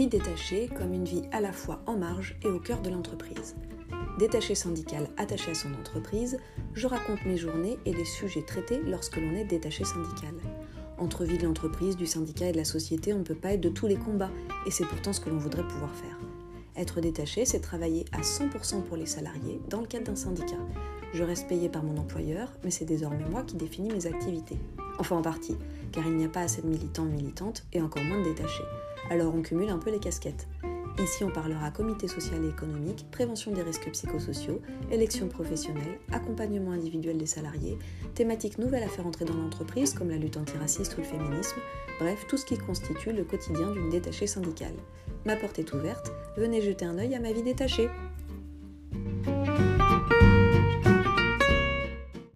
Vie détachée comme une vie à la fois en marge et au cœur de l'entreprise. Détaché syndical attaché à son entreprise, je raconte mes journées et les sujets traités lorsque l'on est détaché syndical. Entre vie de l'entreprise, du syndicat et de la société, on ne peut pas être de tous les combats, et c'est pourtant ce que l'on voudrait pouvoir faire. Être détaché, c'est travailler à 100% pour les salariés dans le cadre d'un syndicat. Je reste payé par mon employeur, mais c'est désormais moi qui définis mes activités. Enfin en partie, car il n'y a pas assez de militants militantes et encore moins de détachés. Alors on cumule un peu les casquettes. Ici, on parlera comité social et économique, prévention des risques psychosociaux, élection professionnelle, accompagnement individuel des salariés, thématiques nouvelles à faire entrer dans l'entreprise comme la lutte antiraciste ou le féminisme, bref, tout ce qui constitue le quotidien d'une détachée syndicale. Ma porte est ouverte, venez jeter un œil à ma vie détachée.